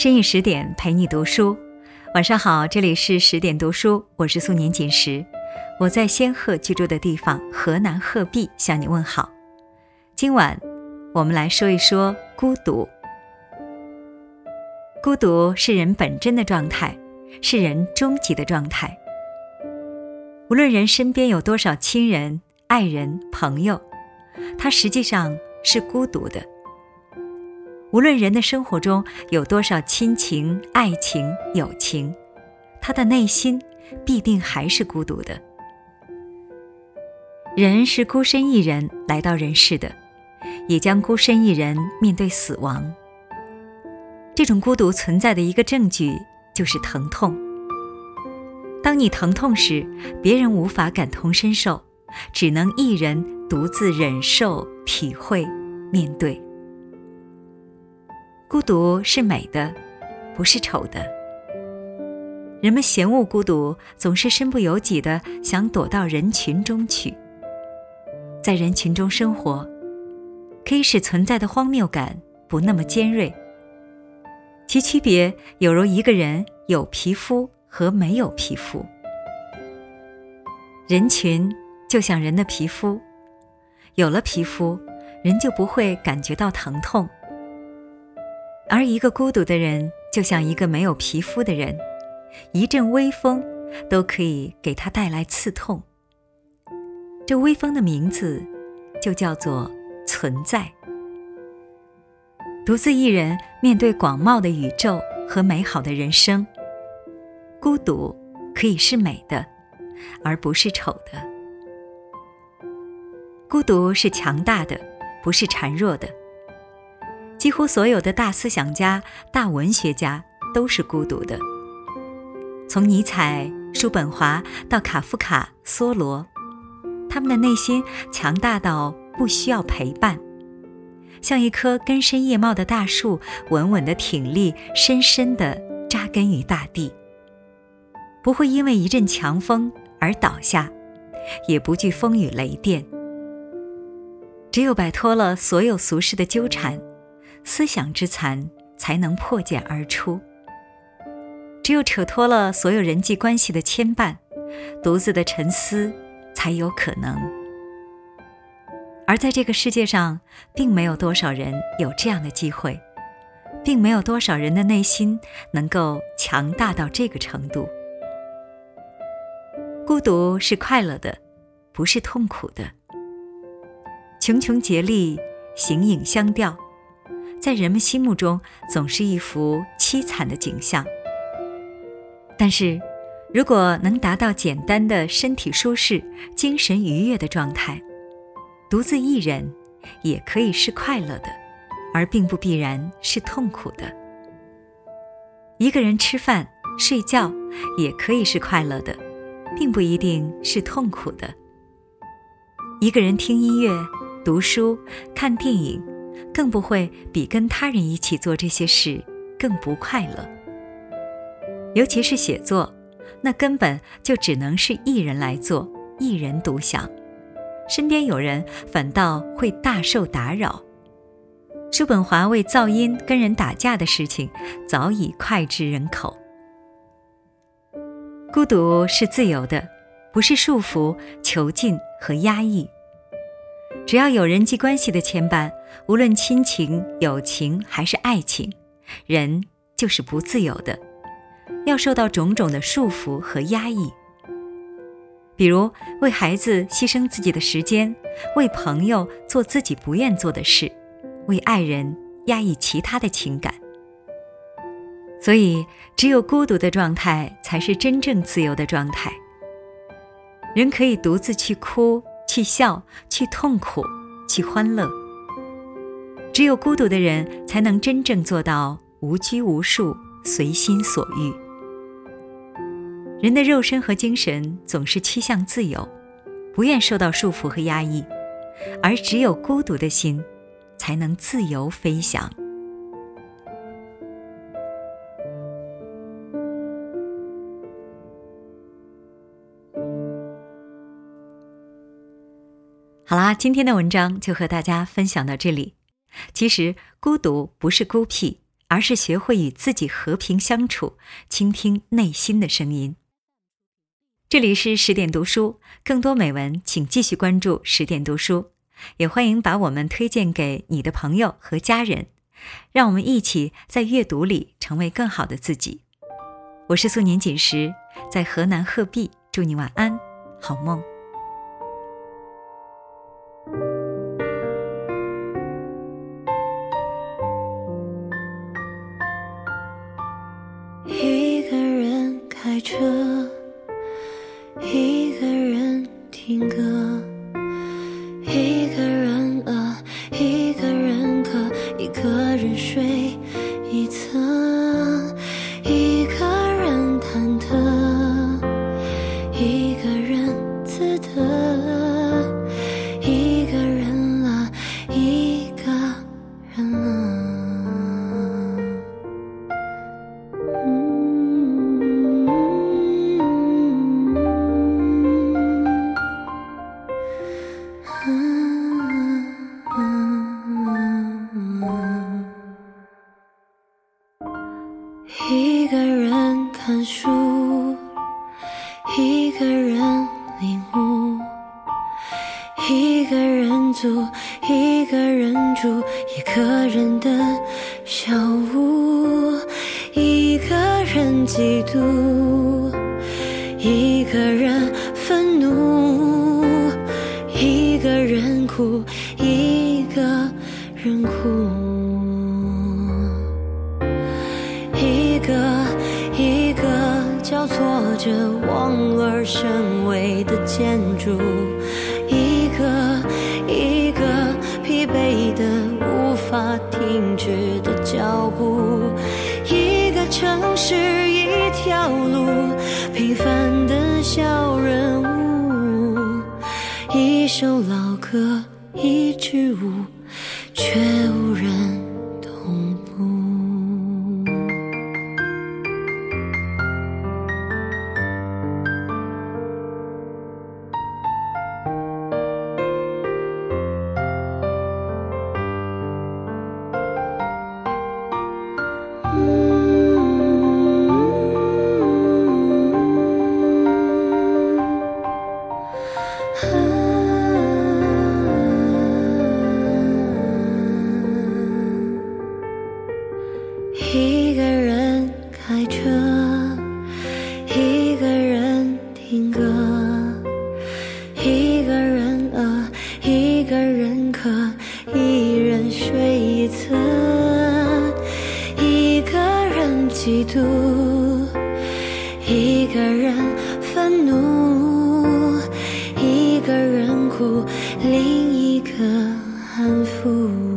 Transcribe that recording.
深夜十点陪你读书，晚上好，这里是十点读书，我是素年锦时，我在仙鹤居住的地方河南鹤壁向你问好。今晚我们来说一说孤独。孤独是人本真的状态，是人终极的状态。无论人身边有多少亲人、爱人、朋友，他实际上是孤独的。无论人的生活中有多少亲情、爱情、友情，他的内心必定还是孤独的。人是孤身一人来到人世的，也将孤身一人面对死亡。这种孤独存在的一个证据就是疼痛。当你疼痛时，别人无法感同身受，只能一人独自忍受、体会、面对。孤独是美的，不是丑的。人们嫌恶孤独，总是身不由己的想躲到人群中去。在人群中生活，可以使存在的荒谬感不那么尖锐。其区别有如一个人有皮肤和没有皮肤。人群就像人的皮肤，有了皮肤，人就不会感觉到疼痛。而一个孤独的人，就像一个没有皮肤的人，一阵微风都可以给他带来刺痛。这微风的名字就叫做存在。独自一人面对广袤的宇宙和美好的人生，孤独可以是美的，而不是丑的。孤独是强大的，不是孱弱的。几乎所有的大思想家、大文学家都是孤独的。从尼采、叔本华到卡夫卡、梭罗，他们的内心强大到不需要陪伴，像一棵根深叶茂的大树，稳稳的挺立，深深的扎根于大地，不会因为一阵强风而倒下，也不惧风雨雷电。只有摆脱了所有俗世的纠缠。思想之残才能破茧而出。只有扯脱了所有人际关系的牵绊，独自的沉思才有可能。而在这个世界上，并没有多少人有这样的机会，并没有多少人的内心能够强大到这个程度。孤独是快乐的，不是痛苦的。穷穷竭力，形影相吊。在人们心目中，总是一幅凄惨的景象。但是，如果能达到简单的身体舒适、精神愉悦的状态，独自一人也可以是快乐的，而并不必然是痛苦的。一个人吃饭、睡觉也可以是快乐的，并不一定是痛苦的。一个人听音乐、读书、看电影。更不会比跟他人一起做这些事更不快乐。尤其是写作，那根本就只能是一人来做，一人独享，身边有人反倒会大受打扰。叔本华为噪音跟人打架的事情早已脍炙人口。孤独是自由的，不是束缚、囚禁和压抑。只要有人际关系的牵绊，无论亲情、友情还是爱情，人就是不自由的，要受到种种的束缚和压抑。比如为孩子牺牲自己的时间，为朋友做自己不愿做的事，为爱人压抑其他的情感。所以，只有孤独的状态才是真正自由的状态。人可以独自去哭。去笑，去痛苦，去欢乐。只有孤独的人，才能真正做到无拘无束、随心所欲。人的肉身和精神总是趋向自由，不愿受到束缚和压抑，而只有孤独的心，才能自由飞翔。好啦，今天的文章就和大家分享到这里。其实，孤独不是孤僻，而是学会与自己和平相处，倾听内心的声音。这里是十点读书，更多美文，请继续关注十点读书，也欢迎把我们推荐给你的朋友和家人，让我们一起在阅读里成为更好的自己。我是素年锦时，在河南鹤壁，祝你晚安，好梦。一个人看书，一个人领悟，一个人走，交错着望而生畏的建筑，一个一个疲惫的无法停止的脚步，一个城市一条路，平凡的小人物，一首老歌一支舞，度一个人愤怒一个人哭另一个安抚